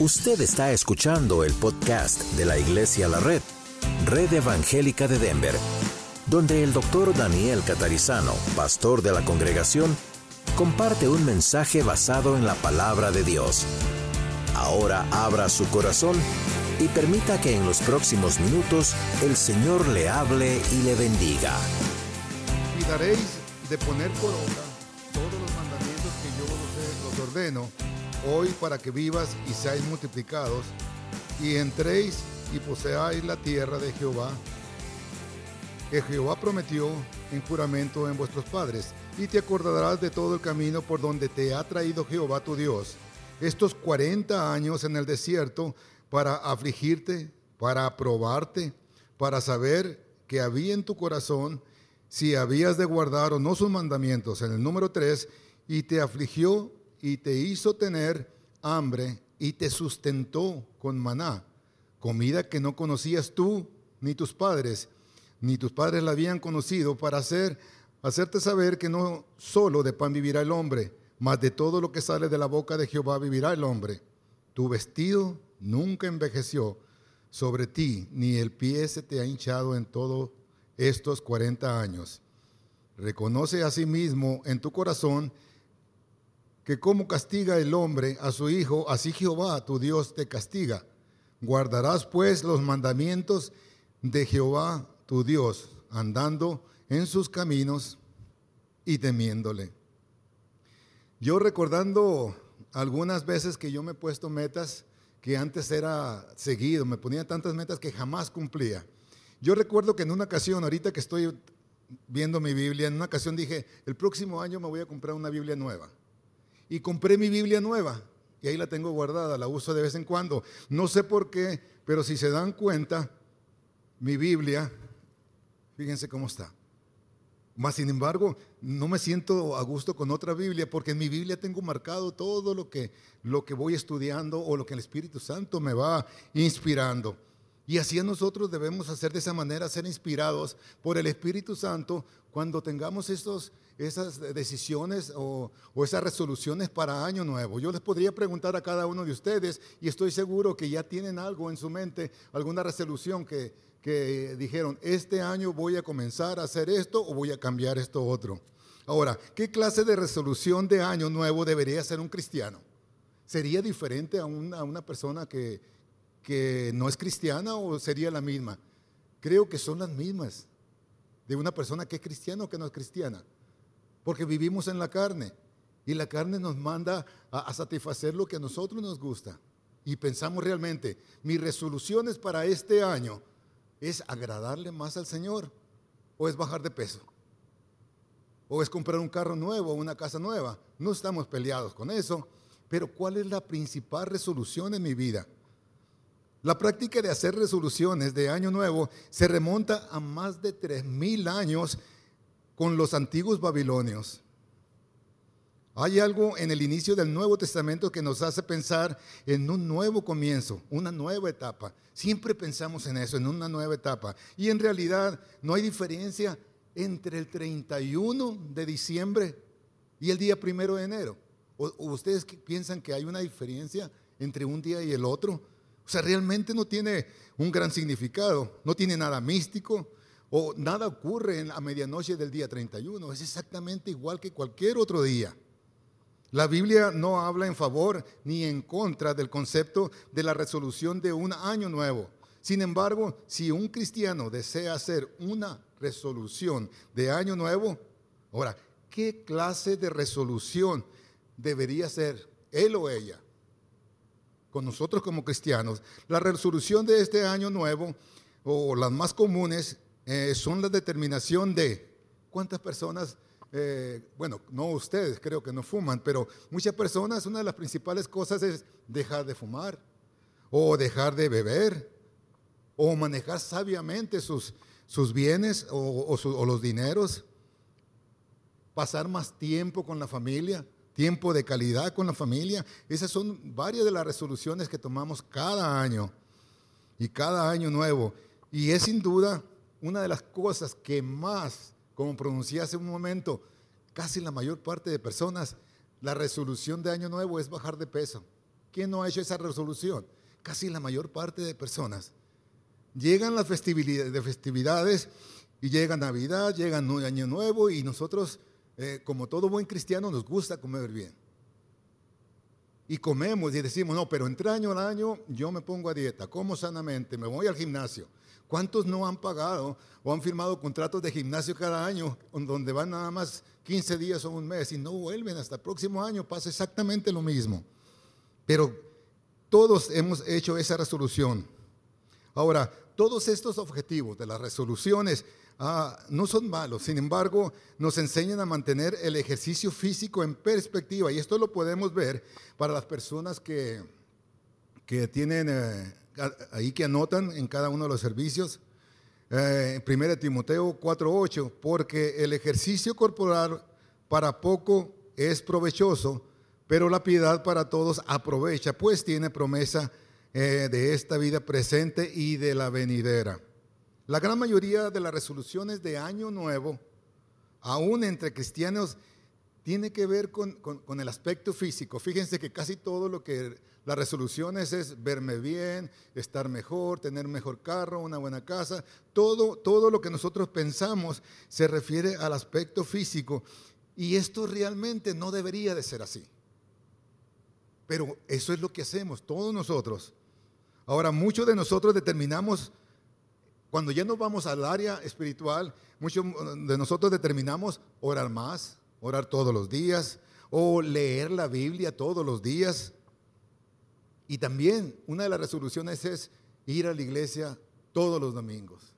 Usted está escuchando el podcast de la Iglesia La Red, Red Evangélica de Denver, donde el doctor Daniel Catarizano, pastor de la congregación, comparte un mensaje basado en la palabra de Dios. Ahora abra su corazón y permita que en los próximos minutos el Señor le hable y le bendiga. Cuidaréis de poner por obra todos los mandamientos que yo os ordeno hoy para que vivas y seáis multiplicados, y entréis y poseáis la tierra de Jehová, que Jehová prometió en juramento en vuestros padres, y te acordarás de todo el camino por donde te ha traído Jehová tu Dios, estos 40 años en el desierto, para afligirte, para probarte, para saber que había en tu corazón si habías de guardar o no sus mandamientos. En el número 3, y te afligió y te hizo tener hambre y te sustentó con maná, comida que no conocías tú ni tus padres, ni tus padres la habían conocido para hacer hacerte saber que no solo de pan vivirá el hombre, mas de todo lo que sale de la boca de Jehová vivirá el hombre. Tu vestido nunca envejeció sobre ti, ni el pie se te ha hinchado en todos estos 40 años. Reconoce a sí mismo en tu corazón que como castiga el hombre a su hijo, así Jehová tu Dios te castiga. Guardarás pues los mandamientos de Jehová tu Dios, andando en sus caminos y temiéndole. Yo recordando algunas veces que yo me he puesto metas que antes era seguido, me ponía tantas metas que jamás cumplía. Yo recuerdo que en una ocasión, ahorita que estoy viendo mi Biblia, en una ocasión dije, el próximo año me voy a comprar una Biblia nueva y compré mi Biblia nueva. Y ahí la tengo guardada, la uso de vez en cuando. No sé por qué, pero si se dan cuenta, mi Biblia, fíjense cómo está. Más sin embargo, no me siento a gusto con otra Biblia porque en mi Biblia tengo marcado todo lo que, lo que voy estudiando o lo que el Espíritu Santo me va inspirando. Y así nosotros debemos hacer de esa manera, ser inspirados por el Espíritu Santo cuando tengamos estos, esas decisiones o, esas resoluciones para año nuevo. Yo les podría preguntar a cada uno de ustedes y estoy seguro que ya tienen algo en su mente, alguna resolución que, que dijeron, este año voy a comenzar a hacer esto o voy a cambiar esto otro. Ahora, ¿qué clase de resolución de año nuevo debería ser un cristiano? ¿Sería diferente a una, a una persona que, que no es cristiana o sería la misma? Creo que son las mismas de una persona que es cristiana o que no es cristiana porque vivimos en la carne y la carne nos manda a, satisfacer lo que a nosotros nos gusta. Y pensamos realmente, mis resoluciones para este año es agradarle más al Señor o es bajar de peso o es comprar un carro nuevo o una casa nueva. No estamos peleados con eso, pero ¿cuál es la principal resolución en mi vida? La práctica de hacer resoluciones de año nuevo se remonta a más de 3.000 años con los antiguos babilonios. Hay algo en el inicio del Nuevo Testamento que nos hace pensar en un nuevo comienzo, una nueva etapa. Siempre pensamos en eso, en una nueva etapa. Y en realidad no hay diferencia entre el 31 de diciembre y el día primero de enero. ¿O, ustedes piensan que hay una diferencia entre un día y el otro? O sea, realmente no tiene un gran significado, no tiene nada místico, o nada ocurre en la medianoche del día 31, es exactamente igual que cualquier otro día. La Biblia no habla en favor ni en contra del concepto de la resolución de un año nuevo. Sin embargo, si un cristiano desea hacer una resolución de año nuevo, ahora, ¿qué clase de resolución debería ser él o ella? Con nosotros como cristianos, la resolución de este año nuevo o las más comunes eh, son la determinación de cuántas personas, eh, bueno, no ustedes creo que no fuman, pero muchas personas, una de las principales cosas es dejar de fumar o dejar de beber o manejar sabiamente sus, sus bienes o, o los dineros, pasar más tiempo con la familia, tiempo de calidad con la familia. Esas son varias de las resoluciones que tomamos cada año y cada año nuevo. Y es sin duda una de las cosas que más, como pronuncié hace un momento, casi la mayor parte de personas, la resolución de año nuevo es bajar de peso. ¿Quién no ha hecho esa resolución? Casi la mayor parte de personas. Llegan las festividades, y llega Navidad, llega Año Nuevo y nosotros, eh, como todo buen cristiano, nos gusta comer bien. Y comemos y decimos, no, pero entre año al año yo me pongo a dieta, como sanamente, me voy al gimnasio. ¿Cuántos no han pagado o han firmado contratos de gimnasio cada año donde van nada más 15 días o un mes y no vuelven hasta el próximo año? Pasa exactamente lo mismo. Pero todos hemos hecho esa resolución. Ahora, todos estos objetivos de las resoluciones ah, no son malos, sin embargo, nos enseñan a mantener el ejercicio físico en perspectiva. Y esto lo podemos ver para las personas que, que tienen... Eh, ahí que anotan en cada uno de los servicios. Eh, 1 Timoteo 4:8, porque el ejercicio corporal para poco es provechoso, pero la piedad para todos aprovecha, pues tiene promesa eh, de esta vida presente y de la venidera. La gran mayoría de las resoluciones de Año Nuevo, aún entre cristianos, tiene que ver con, el aspecto físico. Fíjense que casi todo lo que las resoluciones es verme bien, estar mejor, tener mejor carro, una buena casa. Todo, todo lo que nosotros pensamos se refiere al aspecto físico. Y esto realmente no debería de ser así. Pero eso es lo que hacemos, todos nosotros. Ahora, muchos de nosotros determinamos, cuando ya nos vamos al área espiritual, muchos de nosotros determinamos orar más, orar todos los días o leer la Biblia todos los días. Y también una de las resoluciones es ir a la iglesia todos los domingos.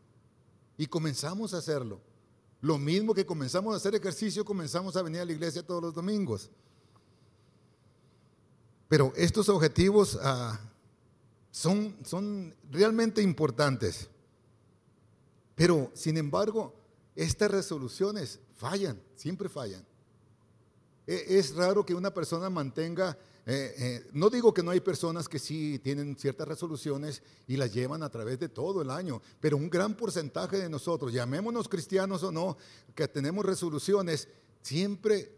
Y comenzamos a hacerlo. Lo mismo que comenzamos a hacer ejercicio, comenzamos a venir a la iglesia todos los domingos. Pero estos objetivos ah, son, son realmente importantes. Pero, sin embargo, estas resoluciones fallan, siempre fallan. E, es raro que una persona mantenga, eh, eh, no digo que no hay personas que sí tienen ciertas resoluciones y las llevan a través de todo el año, pero un gran porcentaje de nosotros, llamémonos cristianos o no, que tenemos resoluciones, siempre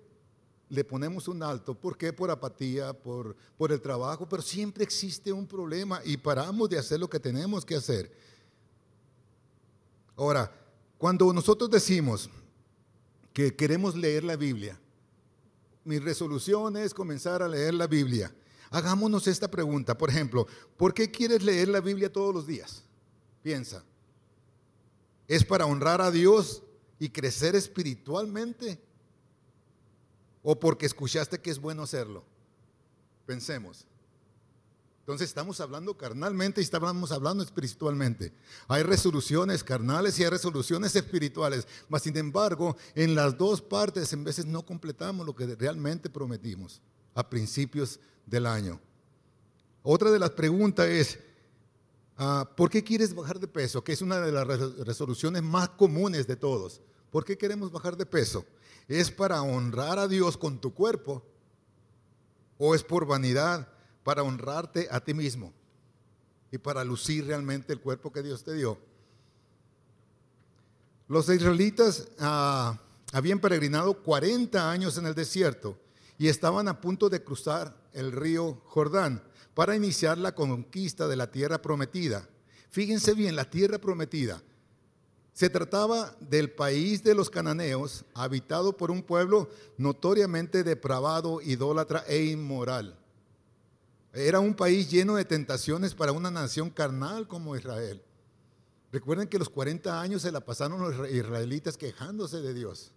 le ponemos un alto. ¿Por qué? Por apatía, por, por el trabajo, pero siempre existe un problema y paramos de hacer lo que tenemos que hacer. Ahora, cuando nosotros decimos que queremos leer la Biblia, mi resolución es comenzar a leer la Biblia. Hagámonos esta pregunta, por ejemplo, ¿por qué quieres leer la Biblia todos los días? Piensa. ¿Es para honrar a Dios y crecer espiritualmente? ¿O porque escuchaste que es bueno hacerlo? Pensemos. Entonces estamos hablando carnalmente y estamos hablando espiritualmente. Hay resoluciones carnales y hay resoluciones espirituales, mas sin embargo, en las dos partes en veces no completamos lo que realmente prometimos a principios del año. Otra de las preguntas es, ah, ¿por qué quieres bajar de peso? Que es una de las resoluciones más comunes de todos. ¿Por qué queremos bajar de peso? ¿Es para honrar a Dios con tu cuerpo? ¿O es por vanidad? Para honrarte a ti mismo y para lucir realmente el cuerpo que Dios te dio. Los israelitas ah, habían peregrinado 40 años en el desierto y estaban a punto de cruzar el río Jordán para iniciar la conquista de la tierra prometida. Fíjense bien, la tierra prometida. Se trataba del país de los cananeos, habitado por un pueblo notoriamente depravado, idólatra e inmoral. Era un país lleno de tentaciones para una nación carnal como Israel. Recuerden que los 40 años se la pasaron los israelitas quejándose de Dios.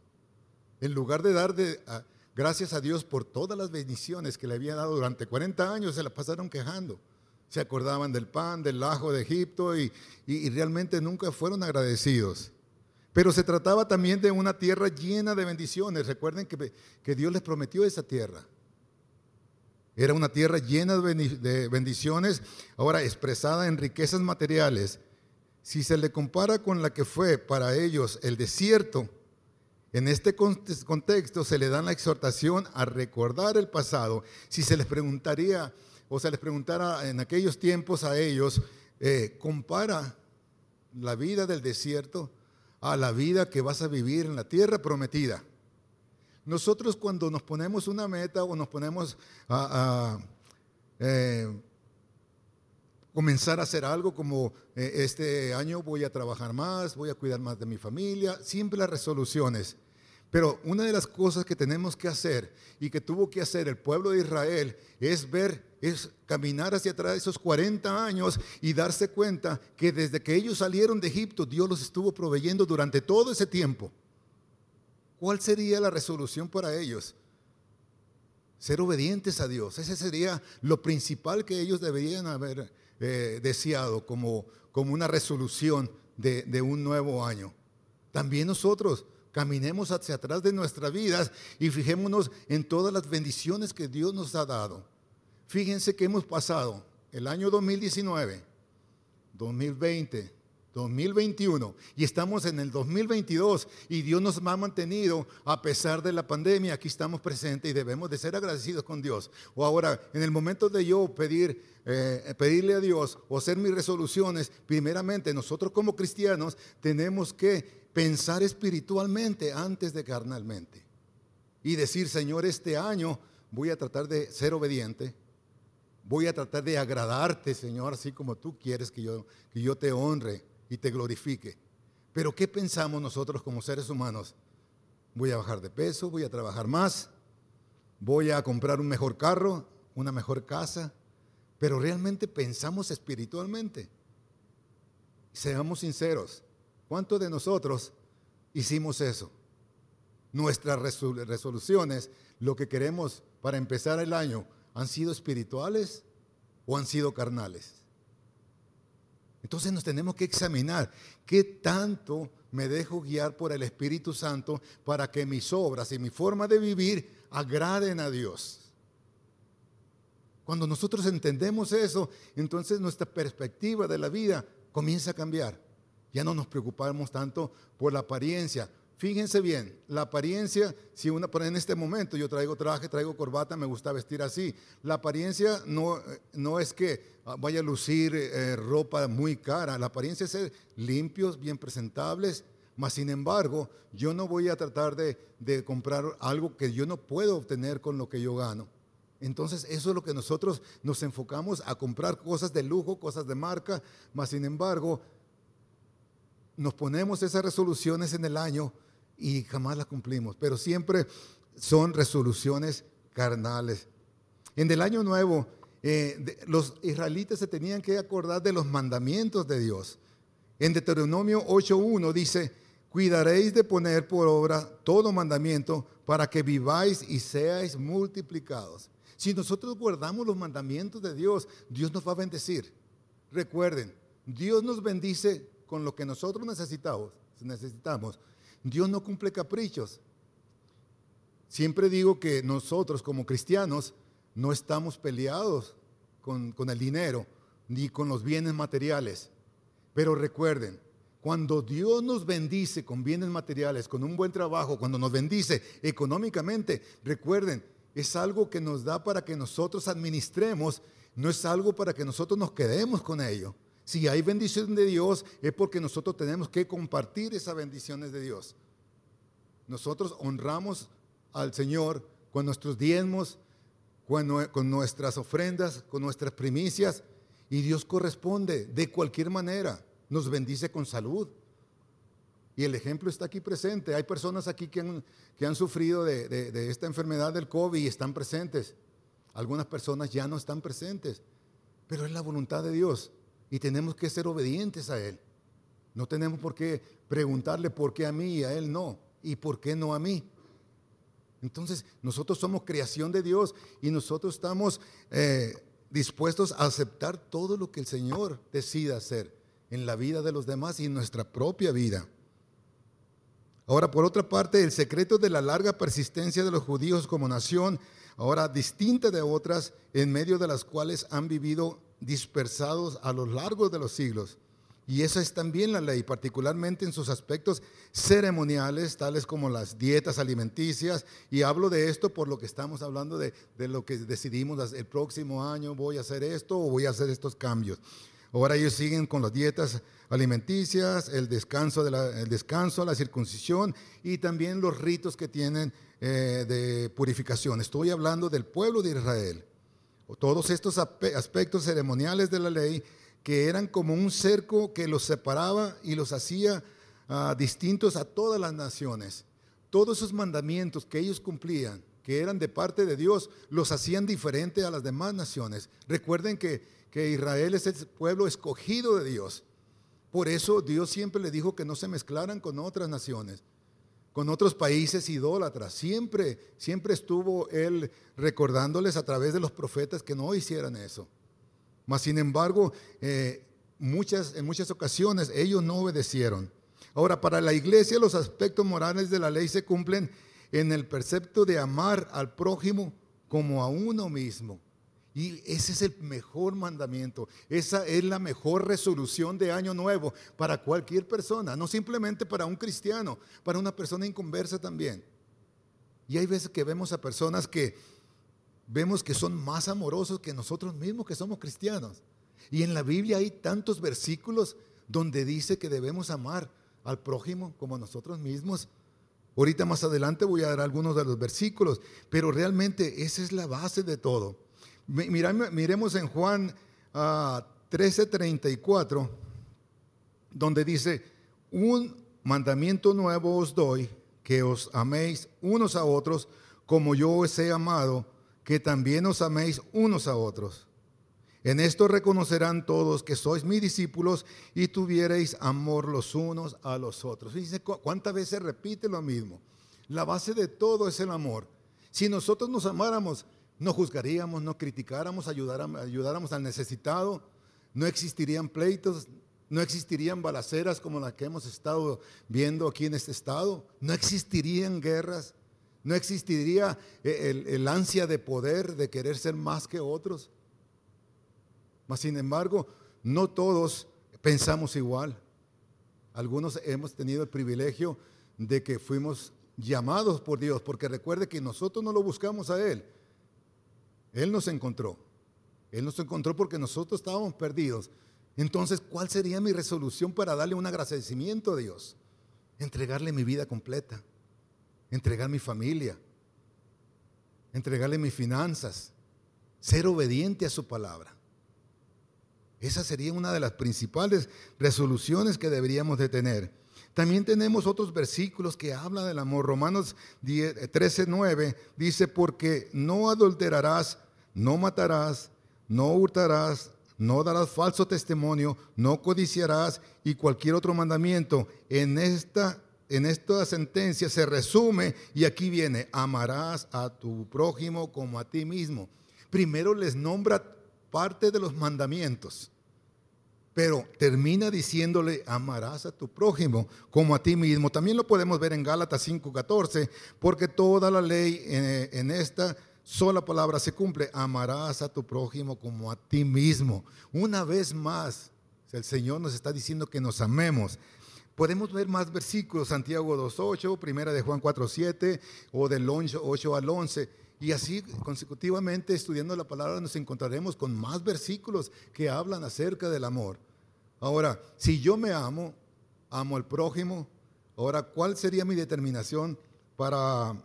En lugar de dar gracias a Dios por todas las bendiciones que le había dado durante 40 años, se la pasaron quejando. Se acordaban del pan, del ajo de Egipto y, realmente nunca fueron agradecidos. Pero se trataba también de una tierra llena de bendiciones. Recuerden que, que Dios les prometió esa tierra. Era una tierra llena de bendiciones, ahora expresada en riquezas materiales. Si se le compara con la que fue para ellos el desierto, en este contexto se le da la exhortación a recordar el pasado. Si se les preguntaría o se les preguntara en aquellos tiempos a ellos, eh, compara la vida del desierto a la vida que vas a vivir en la tierra prometida. Nosotros cuando nos ponemos una meta o nos ponemos a, eh, comenzar a hacer algo como eh, este año voy a trabajar más, voy a cuidar más de mi familia, siempre las resoluciones. Pero una de las cosas que tenemos que hacer y que tuvo que hacer el pueblo de Israel es ver, es caminar hacia atrás esos 40 años y darse cuenta que desde que ellos salieron de Egipto, Dios los estuvo proveyendo durante todo ese tiempo. ¿Cuál sería la resolución para ellos? Ser obedientes a Dios. Ese sería lo principal que ellos deberían haber eh, deseado como, como una resolución de, de un nuevo año. También nosotros caminemos hacia atrás de nuestras vidas y fijémonos en todas las bendiciones que Dios nos ha dado. Fíjense que hemos pasado el año 2019, 2020, 2021 y estamos en el 2022 y Dios nos ha mantenido a pesar de la pandemia. Aquí estamos presentes y debemos de ser agradecidos con Dios. O ahora, en el momento de yo pedir, eh, pedirle a Dios o hacer mis resoluciones, primeramente nosotros como cristianos tenemos que pensar espiritualmente antes de carnalmente y decir, Señor, este año voy a tratar de ser obediente. Voy a tratar de agradarte, Señor, así como tú quieres que yo, que yo te honre y te glorifique. Pero ¿qué pensamos nosotros como seres humanos? Voy a bajar de peso, voy a trabajar más, voy a comprar un mejor carro, una mejor casa, pero realmente pensamos espiritualmente. Seamos sinceros, ¿cuántos de nosotros hicimos eso? Nuestras resoluciones, lo que queremos para empezar el año, ¿han sido espirituales o han sido carnales? Entonces nos tenemos que examinar qué tanto me dejo guiar por el Espíritu Santo para que mis obras y mi forma de vivir agraden a Dios. Cuando nosotros entendemos eso, entonces nuestra perspectiva de la vida comienza a cambiar. Ya no nos preocupamos tanto por la apariencia, Fíjense bien, la apariencia, si una por en este momento yo traigo traje, traigo corbata, me gusta vestir así. La apariencia no, no es que ah, vaya a lucir eh, ropa muy cara, la apariencia es ser limpios, bien presentables, mas sin embargo, yo no voy a tratar de, de comprar algo que yo no puedo obtener con lo que yo gano. Entonces, eso es lo que nosotros nos enfocamos a comprar cosas de lujo, cosas de marca, mas sin embargo, nos ponemos esas resoluciones en el año y jamás las cumplimos, pero siempre son resoluciones carnales. En el año nuevo, eh, los israelitas se tenían que acordar de los mandamientos de Dios. En Deuteronomio 8.1 dice, cuidaréis de poner por obra todo mandamiento para que viváis y seáis multiplicados. Si nosotros guardamos los mandamientos de Dios, Dios nos va a bendecir. Recuerden, Dios nos bendice con lo que nosotros necesitamos, necesitamos Dios no cumple caprichos. Siempre digo que nosotros como cristianos no estamos peleados con, el dinero ni con los bienes materiales. Pero recuerden, cuando Dios nos bendice con bienes materiales, con un buen trabajo, cuando nos bendice económicamente, recuerden, es algo que nos da para que nosotros administremos, no es algo para que nosotros nos quedemos con ello. Si hay bendición de Dios es porque nosotros tenemos que compartir esas bendiciones de Dios. Nosotros honramos al Señor con nuestros diezmos, con nuestras ofrendas, con nuestras primicias, y Dios corresponde de cualquier manera. Nos bendice con salud. Y el ejemplo está aquí presente. Hay personas aquí que han, que han sufrido de, de esta enfermedad del COVID y están presentes. Algunas personas ya no están presentes, pero es la voluntad de Dios y tenemos que ser obedientes a Él. No tenemos por qué preguntarle por qué a mí y a Él no, y por qué no a mí. Entonces, nosotros somos creación de Dios y nosotros estamos eh, dispuestos a aceptar todo lo que el Señor decida hacer en la vida de los demás y en nuestra propia vida. Ahora, por otra parte, el secreto de la larga persistencia de los judíos como nación, ahora distinta de otras, en medio de las cuales han vivido dispersados a lo largo de los siglos. Y esa es también la ley, particularmente en sus aspectos ceremoniales, tales como las dietas alimenticias. Y hablo de esto por lo que estamos hablando de, lo que decidimos el próximo año, voy a hacer esto o voy a hacer estos cambios. Ahora ellos siguen con las dietas alimenticias, el descanso, de la, descanso, la circuncisión y también los ritos que tienen eh, de purificación. Estoy hablando del pueblo de Israel. Todos estos aspectos ceremoniales de la ley que eran como un cerco que los separaba y los hacía ah, distintos a todas las naciones. Todos esos mandamientos que ellos cumplían, que eran de parte de Dios, los hacían diferente a las demás naciones. Recuerden que, que Israel es el pueblo escogido de Dios. Por eso Dios siempre le dijo que no se mezclaran con otras naciones, con otros países idólatras. Siempre, siempre estuvo Él recordándoles a través de los profetas que no hicieran eso. Mas, sin embargo, eh, muchas, en muchas ocasiones ellos no obedecieron. Ahora, para la iglesia los aspectos morales de la ley se cumplen en el precepto de amar al prójimo como a uno mismo. Y ese es el mejor mandamiento. Esa es la mejor resolución de año nuevo para cualquier persona, no simplemente para un cristiano, para una persona inconversa también. Y hay veces que vemos a personas que vemos que son más amorosos que nosotros mismos que somos cristianos. Y en la Biblia hay tantos versículos donde dice que debemos amar al prójimo como a nosotros mismos. Ahorita más adelante voy a dar algunos de los versículos, pero realmente esa es la base de todo. Miremos en Juan 13:34, ah, donde dice, un mandamiento nuevo os doy, que os améis unos a otros como yo os he amado, que también os améis unos a otros. En esto reconocerán todos que sois mis discípulos y tuviereis amor los unos a los otros. Fíjense cuántas veces repite lo mismo. La base de todo es el amor. Si nosotros nos amáramos, no juzgaríamos, no criticáramos, ayudáramos, al necesitado, no existirían pleitos, no existirían balaceras como las que hemos estado viendo aquí en este estado, no existirían guerras, no existiría el, el ansia de poder, de querer ser más que otros. Mas, sin embargo, no todos pensamos igual. Algunos hemos tenido el privilegio de que fuimos llamados por Dios, porque recuerde que nosotros no lo buscamos a Él. Él nos encontró. Él nos encontró porque nosotros estábamos perdidos. Entonces, ¿cuál sería mi resolución para darle un agradecimiento a Dios? Entregarle mi vida completa, entregar mi familia, entregarle mis finanzas, ser obediente a su palabra. Esa sería una de las principales resoluciones que deberíamos de tener. También tenemos otros versículos que hablan del amor. Romanos 13, 9 dice, porque no adulterarás, no matarás, no hurtarás, no darás falso testimonio, no codiciarás y cualquier otro mandamiento. En esta, en esta sentencia se resume y aquí viene, amarás a tu prójimo como a ti mismo. Primero les nombra parte de los mandamientos. Pero termina diciéndole, amarás a tu prójimo como a ti mismo. También lo podemos ver en Gálatas 5:14, porque toda la ley en, esta sola palabra se cumple, amarás a tu prójimo como a ti mismo. Una vez más, el Señor nos está diciendo que nos amemos. Podemos ver más versículos, Santiago 2.8, primera de Juan 4.7 o del 8 al 11. Y así consecutivamente estudiando la palabra nos encontraremos con más versículos que hablan acerca del amor. Ahora, si yo me amo, amo al prójimo, ahora, ¿cuál sería mi determinación para,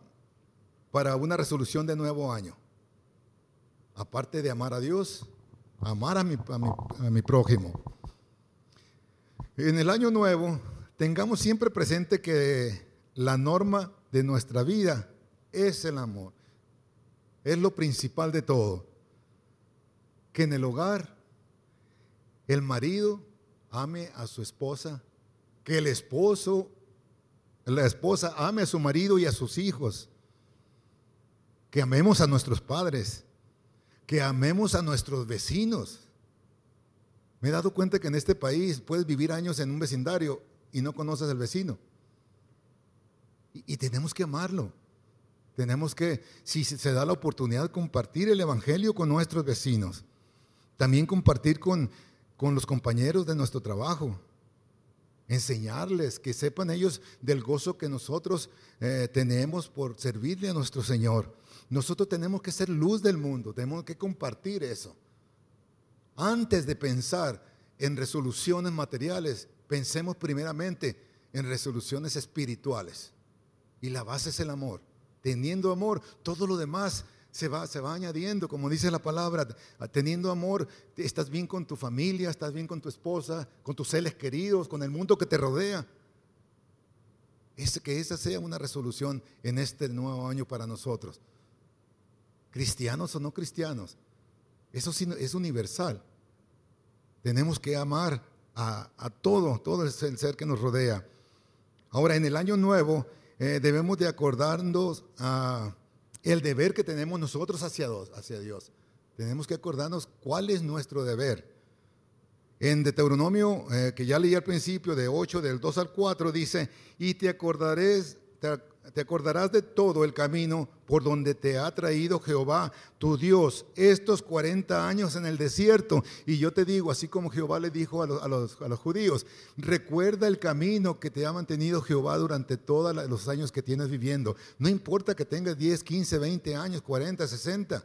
para una resolución de nuevo año? Aparte de amar a Dios, amar a mi, a mi prójimo. En el año nuevo, tengamos siempre presente que la norma de nuestra vida es el amor es lo principal de todo. Que en el hogar el marido ame a su esposa, que el esposo, la esposa ame a su marido y a sus hijos, que amemos a nuestros padres, que amemos a nuestros vecinos. Me he dado cuenta que en este país puedes vivir años en un vecindario y no conoces al vecino. Y, y tenemos que amarlo. Tenemos que, si se da la oportunidad, compartir el Evangelio con nuestros vecinos. También compartir con, con los compañeros de nuestro trabajo. Enseñarles, que sepan ellos del gozo que nosotros eh, tenemos por servirle a nuestro Señor. Nosotros tenemos que ser luz del mundo, tenemos que compartir eso. Antes de pensar en resoluciones materiales, pensemos primeramente en resoluciones espirituales. Y la base es el amor teniendo amor, todo lo demás se va, se va añadiendo, como dice la palabra, teniendo amor, estás bien con tu familia, estás bien con tu esposa, con tus seres queridos, con el mundo que te rodea. Es, que esa sea una resolución en este nuevo año para nosotros. Cristianos o no cristianos, eso es universal. Tenemos que amar a, todo, todo el ser que nos rodea. Ahora, en el año nuevo eh, debemos de acordarnos a el deber que tenemos nosotros hacia, hacia Dios. Tenemos que acordarnos cuál es nuestro deber. En Deuteronomio, eh, que ya leí al principio, de 8, del 2 al 4, dice, y te acordarás, te acordarás de todo el camino por donde te ha traído Jehová, tu Dios, estos 40 años en el desierto. Y yo te digo, así como Jehová le dijo a los, judíos, recuerda el camino que te ha mantenido Jehová durante todos los años que tienes viviendo. No importa que tengas 10, 15, 20 años, 40, 60.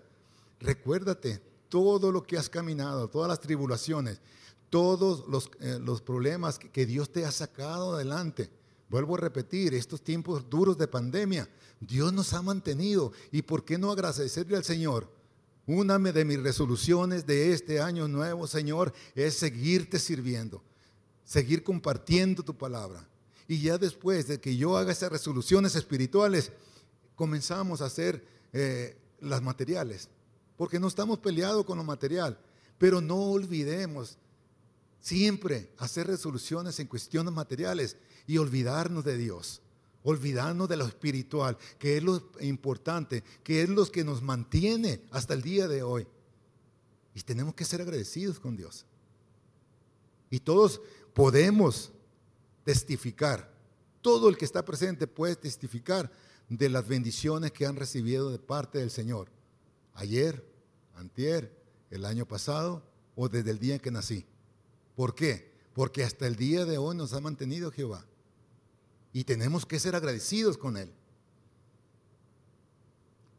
Recuérdate todo lo que has caminado, todas las tribulaciones, todos los, eh, problemas que Dios te ha sacado adelante. Vuelvo a repetir, estos tiempos duros de pandemia, Dios nos ha mantenido. ¿Y por qué no agradecerle al Señor? Una de mis resoluciones de este año nuevo, Señor, es seguirte sirviendo, seguir compartiendo tu palabra. Y ya después de que yo haga esas resoluciones espirituales, comenzamos a hacer eh, las materiales, porque no estamos peleados con lo material, pero no olvidemos siempre hacer resoluciones en cuestiones materiales y olvidarnos de Dios, olvidarnos de lo espiritual, que es lo importante, que es lo que nos mantiene hasta el día de hoy. Y tenemos que ser agradecidos con Dios. Y todos podemos testificar, todo el que está presente puede testificar de las bendiciones que han recibido de parte del Señor. Ayer, antier, el año pasado o desde el día en que nací. ¿Por qué? Porque hasta el día de hoy nos ha mantenido Jehová. Y tenemos que ser agradecidos con Él.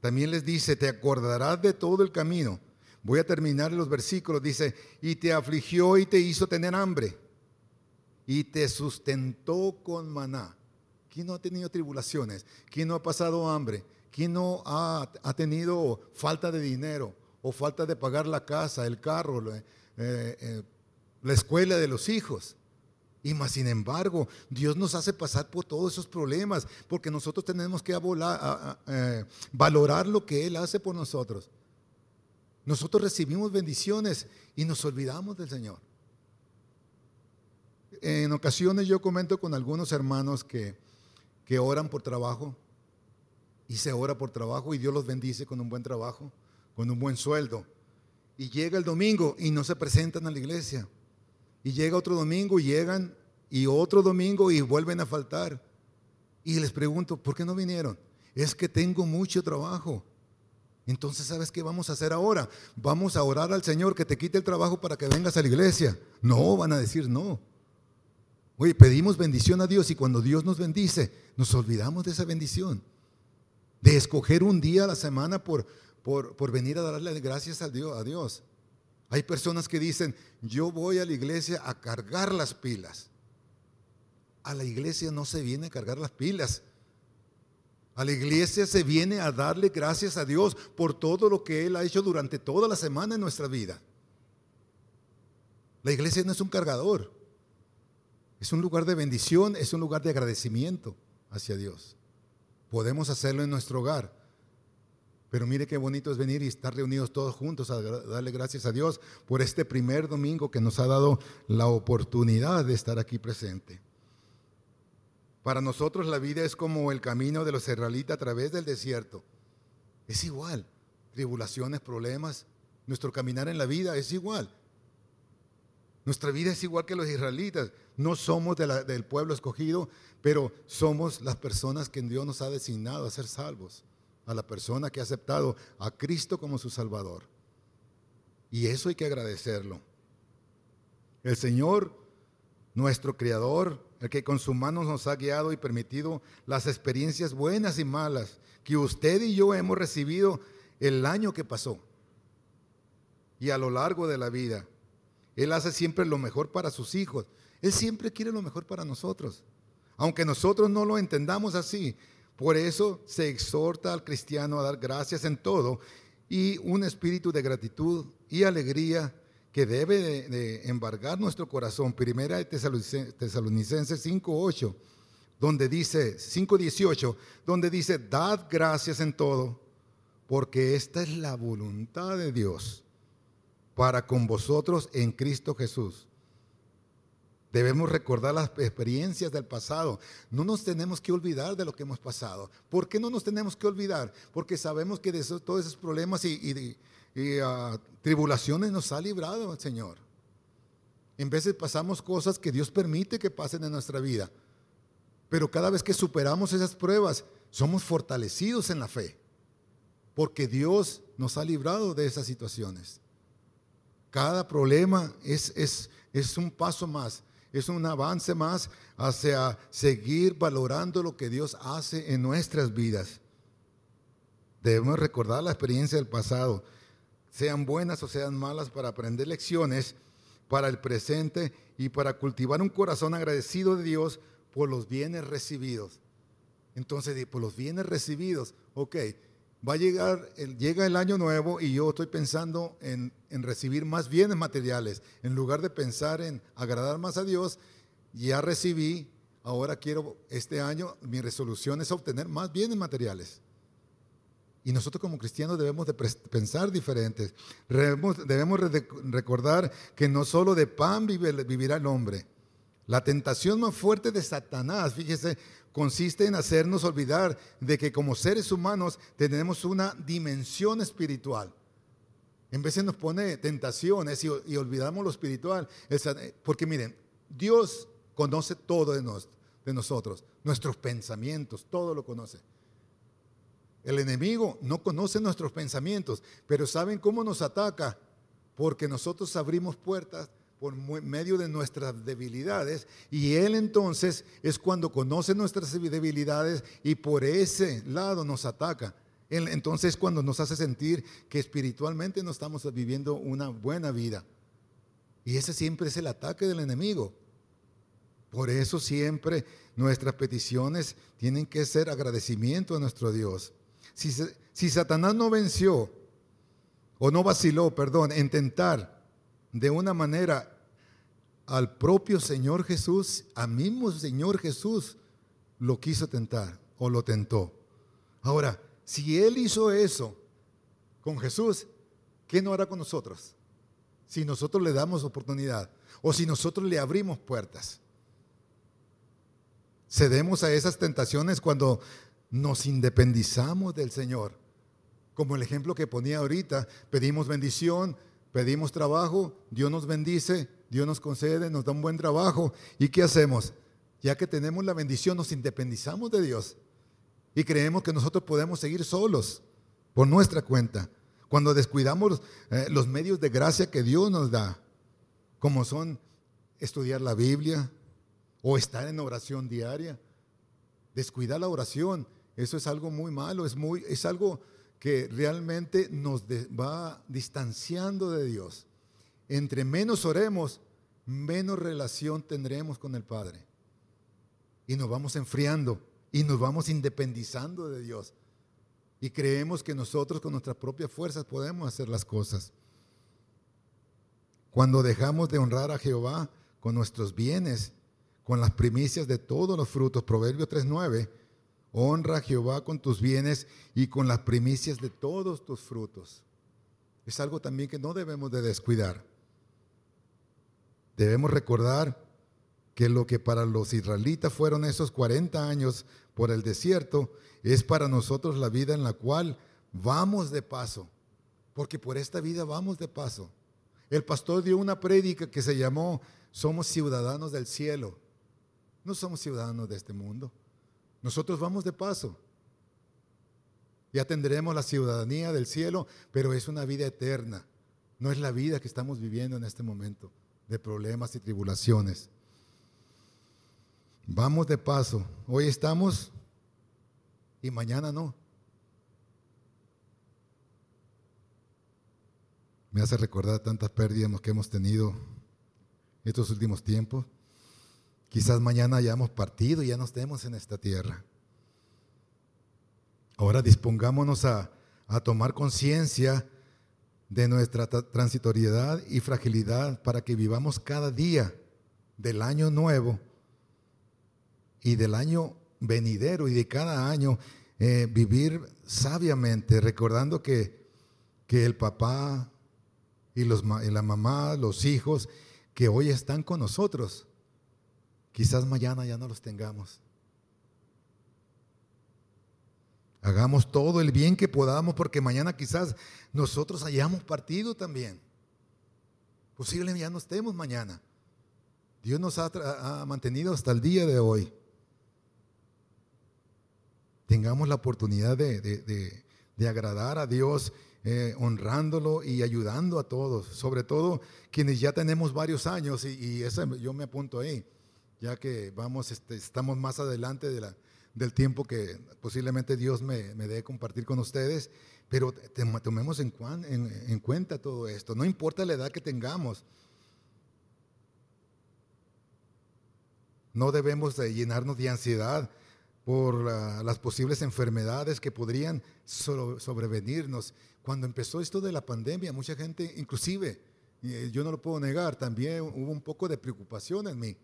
También les dice, te acordarás de todo el camino. Voy a terminar los versículos. Dice, y te afligió y te hizo tener hambre. Y te sustentó con maná. ¿Quién no ha tenido tribulaciones? ¿Quién no ha pasado hambre? ¿Quién no ha, tenido falta de dinero o falta de pagar la casa, el carro, eh, eh, la escuela de los hijos? Y más sin embargo, Dios nos hace pasar por todos esos problemas, porque nosotros tenemos que eh, valorar lo que Él hace por nosotros. Nosotros recibimos bendiciones y nos olvidamos del Señor. En ocasiones yo comento con algunos hermanos que, que oran por trabajo y se ora por trabajo y Dios los bendice con un buen trabajo, con un buen sueldo. Y llega el domingo y no se presentan a la iglesia. Y llega otro domingo y llegan y otro domingo y vuelven a faltar. Y les pregunto, ¿por qué no vinieron? Es que tengo mucho trabajo. Entonces, ¿sabes qué vamos a hacer ahora? Vamos a orar al Señor que te quite el trabajo para que vengas a la iglesia. No, van a decir no. Oye, pedimos bendición a Dios y cuando Dios nos bendice, nos olvidamos de esa bendición. De escoger un día a la semana por, por, por venir a darle gracias a Dios, a Dios. Hay personas que dicen, yo voy a la iglesia a cargar las pilas. A la iglesia no se viene a cargar las pilas. A la iglesia se viene a darle gracias a Dios por todo lo que Él ha hecho durante toda la semana en nuestra vida. La iglesia no es un cargador. Es un lugar de bendición, es un lugar de agradecimiento hacia Dios. Podemos hacerlo en nuestro hogar. Pero mire qué bonito es venir y estar reunidos todos juntos a darle gracias a Dios por este primer domingo que nos ha dado la oportunidad de estar aquí presente. Para nosotros la vida es como el camino de los israelitas a través del desierto. Es igual. Tribulaciones, problemas. Nuestro caminar en la vida es igual. Nuestra vida es igual que los israelitas. No somos del pueblo escogido, pero somos las personas que Dios nos ha designado a ser salvos a la persona que ha aceptado a Cristo como su Salvador. Y eso hay que agradecerlo. El Señor, nuestro Creador, el que con su mano nos ha guiado y permitido las experiencias buenas y malas que usted y yo hemos recibido el año que pasó y a lo largo de la vida. Él hace siempre lo mejor para sus hijos. Él siempre quiere lo mejor para nosotros. Aunque nosotros no lo entendamos así, por eso se exhorta al cristiano a dar gracias en todo y un espíritu de gratitud y alegría que debe de, embargar nuestro corazón. Primera de Tesalonicenses 5.8, donde dice, 5.18, donde dice, dad gracias en todo, porque esta es la voluntad de Dios para con vosotros en Cristo Jesús. Debemos recordar las experiencias del pasado. No nos tenemos que olvidar de lo que hemos pasado. ¿Por qué no nos tenemos que olvidar? Porque sabemos que de todos esos problemas y, ah, tribulaciones nos ha librado el Señor. En veces pasamos cosas que Dios permite que pasen en nuestra vida. Pero cada vez que superamos esas pruebas, somos fortalecidos en la fe. Porque Dios nos ha librado de esas situaciones. Cada problema es un paso más es un avance más hacia seguir valorando lo que Dios hace en nuestras vidas. Debemos recordar la experiencia del pasado, sean buenas o sean malas, para aprender lecciones para el presente y para cultivar un corazón agradecido de Dios por los bienes recibidos. Entonces, por los bienes recibidos, ok, va a llegar, llega el año nuevo y yo estoy pensando en, recibir más bienes materiales. En lugar de pensar en agradar más a Dios, ya recibí, ahora quiero, este año mi resolución es obtener más bienes materiales. Y nosotros como cristianos debemos de pensar diferentes. Debemos recordar que no solo de pan vivirá el hombre. La tentación más fuerte de Satanás, fíjese, consiste en hacernos olvidar de que como seres humanos tenemos una dimensión espiritual. En de nos pone tentaciones y, olvidamos lo espiritual. Porque miren, Dios conoce todo de, de nosotros, nuestros pensamientos, todo lo conoce. El enemigo no conoce nuestros pensamientos, pero ¿saben cómo nos ataca? Porque nosotros abrimos puertas por medio de nuestras debilidades y Él entonces es cuando conoce nuestras debilidades y por ese lado nos ataca. Él entonces cuando nos hace sentir que espiritualmente no estamos viviendo una buena vida. Y ese siempre es el ataque del enemigo. Por eso siempre nuestras peticiones tienen que ser agradecimiento a nuestro Dios. Si, si Satanás no venció, o no vaciló, perdón, en tentar de una manera al propio Señor Jesús, a mismo Señor Jesús, lo quiso tentar o lo tentó. Ahora, si Él hizo eso con Jesús, ¿qué no hará con nosotros? Si nosotros le damos oportunidad o si nosotros le abrimos puertas. Cedemos a esas tentaciones cuando nos independizamos del Señor. Como el ejemplo que ponía ahorita, pedimos bendición, pedimos trabajo, Dios nos bendice, Dios nos concede, nos da un buen trabajo. ¿Y qué hacemos? Ya que tenemos la bendición, nos independizamos de Dios y creemos que nosotros podemos seguir solos por nuestra cuenta. Cuando descuidamos eh, los medios de gracia que Dios nos da, como son estudiar la Biblia o estar en oración diaria, descuidar la oración, eso es algo muy malo, es, muy, es algo que realmente nos va distanciando de Dios entre menos oremos, menos relación tendremos con el Padre. Y nos vamos enfriando y nos vamos independizando de Dios. Y creemos que nosotros con nuestras propias fuerzas podemos hacer las cosas. Cuando dejamos de honrar a Jehová con nuestros bienes, con las primicias de todos los frutos, Proverbio 3.9, honra a Jehová con tus bienes y con las primicias de todos tus frutos. Es algo también que no debemos de descuidar. Debemos recordar que lo que para los israelitas fueron esos 40 años por el desierto, es para nosotros la vida en la cual vamos de paso, porque por esta vida vamos de paso. El pastor dio una prédica que se llamó Somos ciudadanos del cielo. No somos ciudadanos de este mundo. Nosotros vamos de paso. Ya tendremos la ciudadanía del cielo, pero es una vida eterna. No es la vida que estamos viviendo en este momento de problemas y tribulaciones. Vamos de paso. Hoy estamos y mañana no. Me hace recordar tantas pérdidas que hemos tenido estos últimos tiempos. Quizás mañana hayamos partido y ya no estemos en esta tierra. Ahora dispongámonos a, a tomar conciencia de nuestra transitoriedad y fragilidad para que vivamos cada día del año nuevo y del año venidero y de cada año eh, vivir sabiamente, recordando que, que el papá y, los, y la mamá, los hijos que hoy están con nosotros, quizás mañana ya no los tengamos. Hagamos todo el bien que podamos porque mañana quizás nosotros hayamos partido también. Posiblemente ya no estemos mañana. Dios nos ha, mantenido hasta el día de hoy. Tengamos la oportunidad de, agradar a Dios, eh, honrándolo y ayudando a todos, sobre todo quienes ya tenemos varios años, y, y yo me apunto ahí, ya que vamos, este, estamos más adelante de la, del tiempo que posiblemente Dios me, dé compartir con ustedes, pero tomemos en, en, cuenta todo esto. No importa la edad que tengamos, no debemos de llenarnos de ansiedad por las posibles enfermedades que podrían sobrevenirnos. Cuando empezó esto de la pandemia, mucha gente, inclusive, yo no lo puedo negar, también hubo un poco de preocupación en mí,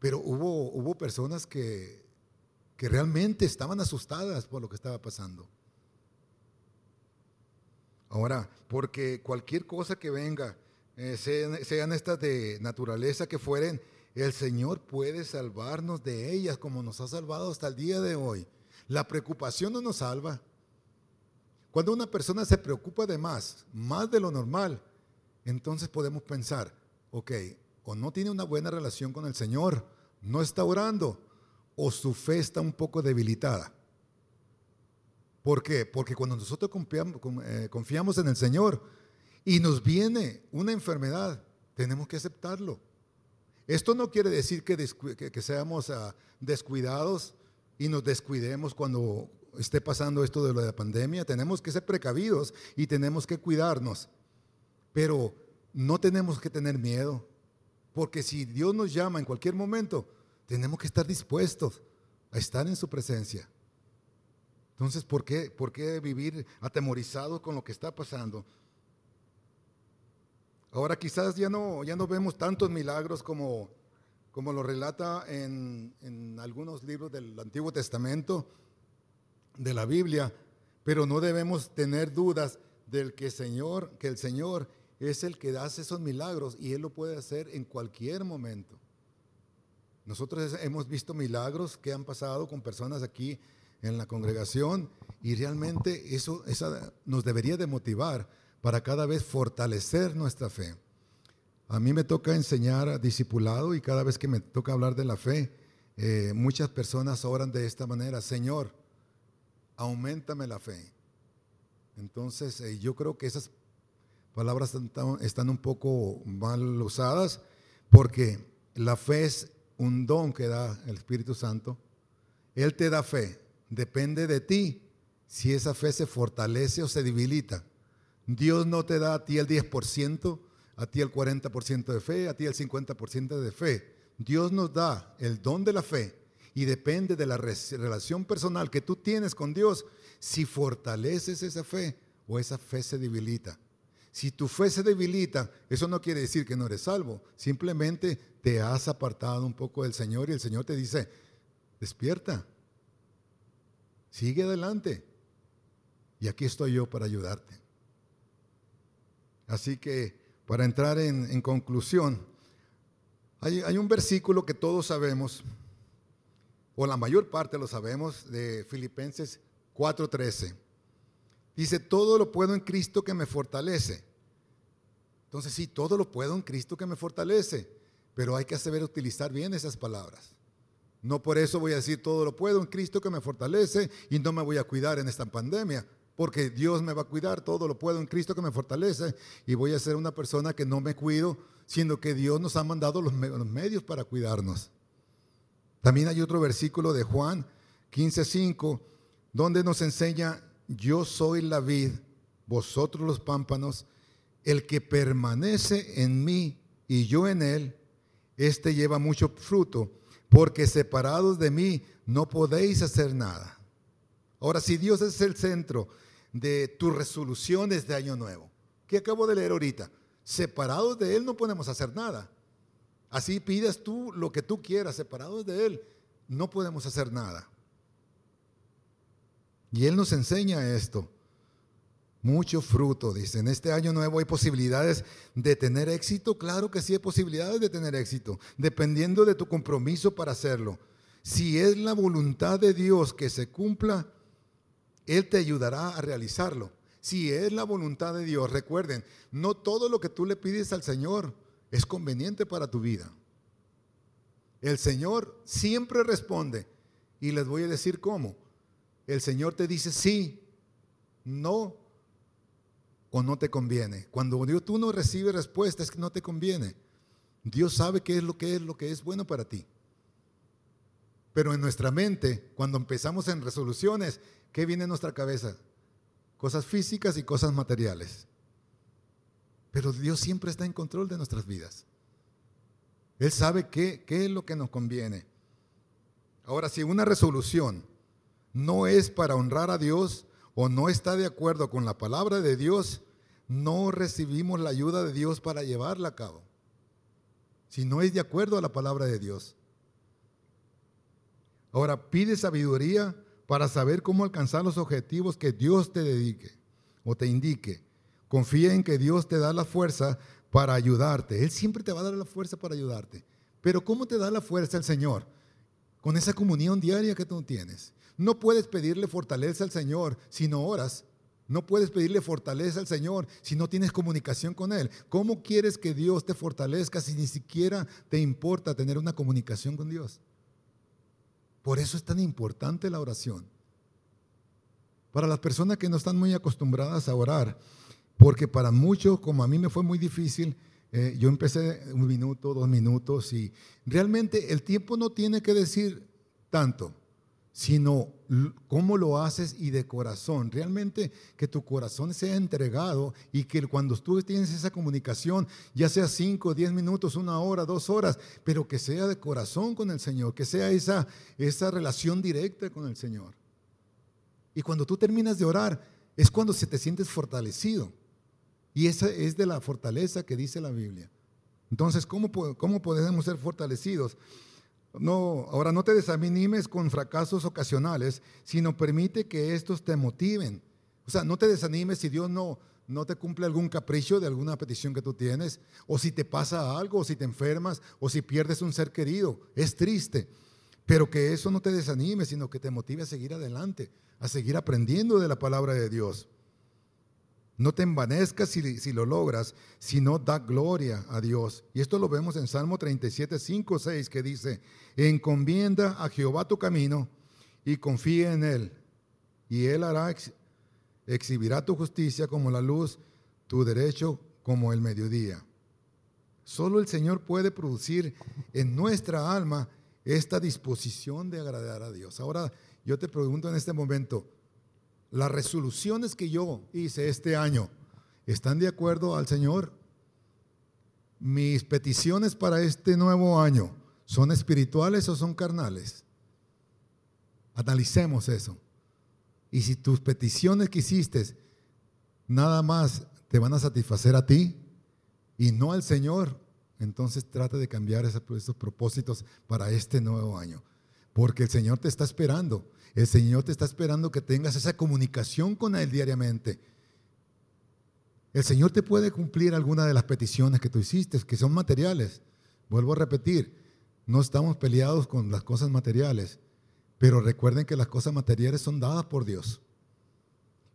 pero hubo, hubo personas que que realmente estaban asustadas por lo que estaba pasando. Ahora, porque cualquier cosa que venga, eh, sean, estas de naturaleza que fueren, el Señor puede salvarnos de ellas como nos ha salvado hasta el día de hoy. La preocupación no nos salva. Cuando una persona se preocupa de más, más de lo normal, entonces podemos pensar, ok, o no tiene una buena relación con el Señor, no está orando, o su fe está un poco debilitada. ¿Por qué? Porque cuando nosotros eh, confiamos, en el Señor y nos viene una enfermedad, tenemos que aceptarlo. Esto no quiere decir que, seamos ah, descuidados y nos descuidemos cuando esté pasando esto de la pandemia. Tenemos que ser precavidos y tenemos que cuidarnos. Pero no tenemos que tener miedo, porque si Dios nos llama en cualquier momento, tenemos que estar dispuestos a estar en su presencia. Entonces, ¿por qué, por qué vivir atemorizados con lo que está pasando? Ahora quizás ya no, ya no vemos tantos milagros como, como lo relata en, en algunos libros del Antiguo Testamento, de la Biblia, pero no debemos tener dudas del que, Señor, que el Señor es el que hace esos milagros y Él lo puede hacer en cualquier momento. Nosotros hemos visto milagros que han pasado con personas aquí en la congregación y realmente eso, nos debería de motivar para cada vez fortalecer nuestra fe. A mí me toca enseñar a discipulado y cada vez que me toca hablar de la fe, eh, muchas personas oran de esta manera, Señor, aumentame la fe. Entonces eh, yo creo que esas palabras están, un poco mal usadas porque la fe es un don que da el Espíritu Santo. Él te da fe. Depende de ti si esa fe se fortalece o se debilita. Dios no te da a ti el 10%, a ti el 40% de fe, a ti el 50% de fe. Dios nos da el don de la fe y depende de la relación personal que tú tienes con Dios si fortaleces esa fe o esa fe se debilita. Si tu fe debilita, eso no quiere decir que no eres salvo. Simplemente te has apartado un poco del Señor y el Señor te dice, despierta, sigue adelante. Y aquí estoy yo para ayudarte. Así que para entrar en, conclusión, hay un versículo que todos sabemos, o la mayor parte lo sabemos, de Filipenses 4:13. Dice, todo lo puedo en Cristo que me fortalece. Entonces sí, todo lo puedo en Cristo que me fortalece, pero hay que saber utilizar bien esas palabras. No por eso voy a decir todo lo puedo en Cristo que me fortalece y no me voy a cuidar en esta pandemia, porque Dios me va a cuidar, todo lo puedo en Cristo que me fortalece y voy a ser una persona que no me cuido, siendo que Dios nos ha mandado los, medios para cuidarnos. También hay otro versículo de Juan 15:5 donde nos enseña yo soy la vid, vosotros los pámpanos, el que permanece en mí y yo en él, este lleva mucho fruto, porque separados de mí no podéis hacer nada. Ahora, si Dios es el centro de tus resoluciones de año nuevo. ¿Qué acabo de leer ahorita? Separados de Él no podemos hacer nada. Así pidas tú lo que tú quieras, separados de Él, no podemos hacer nada. Y Él nos enseña esto. Mucho fruto, dice. En este año nuevo hay posibilidades de tener éxito. Claro que sí hay posibilidades de tener éxito, dependiendo de tu compromiso para hacerlo. Si es la voluntad de Dios que se cumpla, Él te ayudará a realizarlo. Si es la voluntad de Dios, recuerden, no todo lo que tú le pides al Señor es conveniente para tu vida. El Señor siempre responde. Y les voy a decir cómo. El Señor te dice sí, no o no te conviene. Cuando Dios, tú no recibes respuesta es que no te conviene. Dios sabe qué es lo que es lo que es bueno para ti. Pero en nuestra mente, cuando empezamos en resoluciones, ¿qué viene en nuestra cabeza? Cosas físicas y cosas materiales. Pero Dios siempre está en control de nuestras vidas. Él sabe qué, qué es lo que nos conviene. Ahora, si una resolución no es para honrar a Dios o no está de acuerdo con la palabra de Dios, no recibimos la ayuda de Dios para llevarla a cabo. Si no es de acuerdo a la palabra de Dios. Ahora, pide sabiduría para saber cómo alcanzar los objetivos que Dios te dedique o te indique. Confía en que Dios te da la fuerza para ayudarte. Él siempre te va a dar la fuerza para ayudarte. Pero ¿cómo te da la fuerza el Señor? Con esa comunión diaria que tú tienes. No puedes pedirle fortaleza al Señor si no oras. No puedes pedirle fortaleza al Señor si no tienes comunicación con Él. ¿Cómo quieres que Dios te fortalezca si ni siquiera te importa tener una comunicación con Dios? Por eso es tan importante la oración. Para las personas que no están muy acostumbradas a orar, porque para muchos, como a mí me fue muy difícil, eh, yo empecé un minuto, dos minutos, y realmente el tiempo no tiene que decir tanto sino cómo lo haces y de corazón. Realmente que tu corazón sea entregado y que cuando tú tienes esa comunicación, ya sea cinco, diez minutos, una hora, dos horas, pero que sea de corazón con el Señor, que sea esa, esa relación directa con el Señor. Y cuando tú terminas de orar, es cuando se te sientes fortalecido. Y esa es de la fortaleza que dice la Biblia. Entonces, ¿cómo, cómo podemos ser fortalecidos? No, ahora no te desanimes con fracasos ocasionales, sino permite que estos te motiven. O sea, no te desanimes si Dios no, no te cumple algún capricho de alguna petición que tú tienes, o si te pasa algo, o si te enfermas, o si pierdes un ser querido. Es triste, pero que eso no te desanime, sino que te motive a seguir adelante, a seguir aprendiendo de la palabra de Dios. No te envanezcas si, lo logras, sino da gloria a Dios. Y esto lo vemos en Salmo 37, 5, 6, que dice, encomienda a Jehová tu camino y confía en Él. Y Él hará, exhibirá tu justicia como la luz, tu derecho como el mediodía. Solo el Señor puede producir en nuestra alma esta disposición de agradar a Dios. Ahora yo te pregunto en este momento, las resoluciones que yo hice este año están de acuerdo al Señor. Mis peticiones para este nuevo año son espirituales o son carnales. Analicemos eso. Y si tus peticiones que hiciste nada más te van a satisfacer a ti y no al Señor, entonces trata de cambiar esos propósitos para este nuevo año. Porque el Señor te está esperando. El Señor te está esperando que tengas esa comunicación con Él diariamente. El Señor te puede cumplir alguna de las peticiones que tú hiciste, que son materiales. Vuelvo a repetir, no estamos peleados con las cosas materiales, pero recuerden que las cosas materiales son dadas por Dios.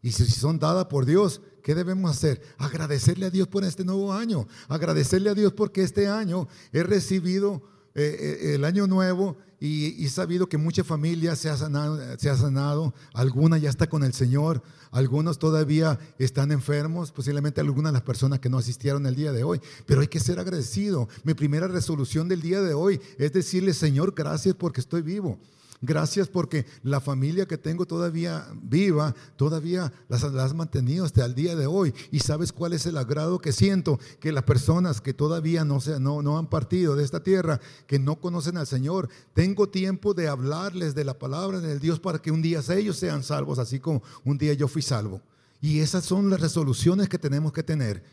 Y si son dadas por Dios, ¿qué debemos hacer? Agradecerle a Dios por este nuevo año. Agradecerle a Dios porque este año he recibido eh, eh, el año nuevo y, he sabido que mucha familia se ha, sanado, se ha sanado, alguna ya está con el Señor, algunos todavía están enfermos, posiblemente algunas de las personas que no asistieron el día de hoy, pero hay que ser agradecido. Mi primera resolución del día de hoy es decirle, Señor, gracias porque estoy vivo. Gracias porque la familia que tengo todavía viva, todavía las, has mantenido hasta el día de hoy. Y sabes cuál es el agrado que siento, que las personas que todavía no, se, no, no han partido de esta tierra, que no conocen al Señor, tengo tiempo de hablarles de la palabra del Dios para que un día ellos sean salvos, así como un día yo fui salvo. Y esas son las resoluciones que tenemos que tener.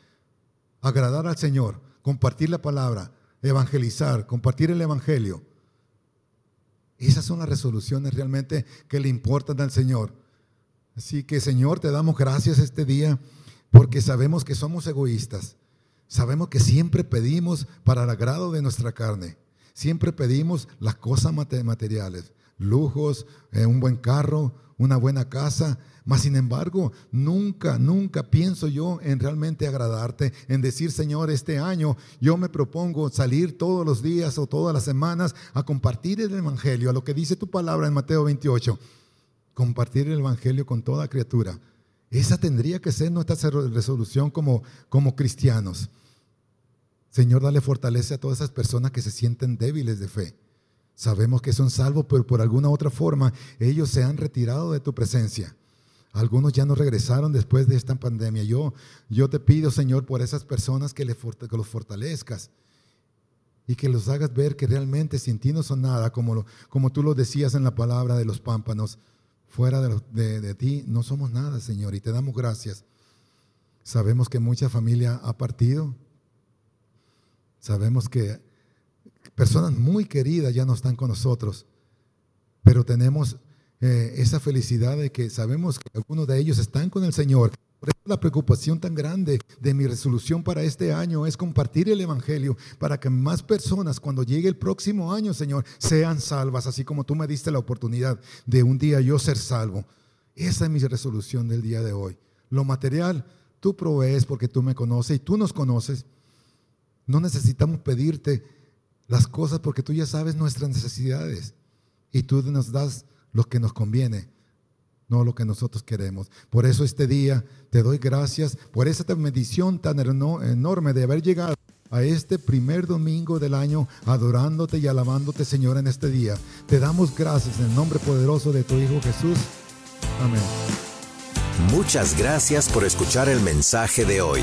Agradar al Señor, compartir la palabra, evangelizar, compartir el Evangelio. Esas son las resoluciones realmente que le importan al Señor. Así que Señor, te damos gracias este día porque sabemos que somos egoístas. Sabemos que siempre pedimos para el agrado de nuestra carne. Siempre pedimos las cosas materiales, lujos, eh, un buen carro, una buena casa. Mas sin embargo, nunca, nunca pienso yo en realmente agradarte, en decir, Señor, este año yo me propongo salir todos los días o todas las semanas a compartir el Evangelio, a lo que dice tu palabra en Mateo 28, compartir el Evangelio con toda criatura. Esa tendría que ser nuestra resolución como, como cristianos. Señor, dale fortaleza a todas esas personas que se sienten débiles de fe. Sabemos que son salvos, pero por alguna otra forma ellos se han retirado de tu presencia. Algunos ya no regresaron después de esta pandemia. Yo, yo te pido, Señor, por esas personas que, los fortalezcas y que los hagas ver que realmente sin ti no son nada, como, como tú lo decías en la palabra de los pámpanos. Fuera de, de ti no somos nada, Señor, y te damos gracias. Sabemos que mucha familia ha partido. Sabemos que personas muy queridas ya no están con nosotros, pero tenemos eh, esa felicidad de que sabemos que algunos de ellos están con el Señor. Por eso la preocupación tan grande de mi resolución para este año es compartir el Evangelio para que más personas cuando llegue el próximo año, Señor, sean salvas, así como tú me diste la oportunidad de un día yo ser salvo. Esa es mi resolución del día de hoy. Lo material, tú provees porque tú me conoces y tú nos conoces. No necesitamos pedirte las cosas porque tú ya sabes nuestras necesidades y tú nos das lo que nos conviene, no lo que nosotros queremos. Por eso este día te doy gracias por esa bendición tan enorme de haber llegado a este primer domingo del año adorándote y alabándote, Señor, en este día. Te damos gracias en el nombre poderoso de tu Hijo Jesús. Amén. Muchas gracias por escuchar el mensaje de hoy.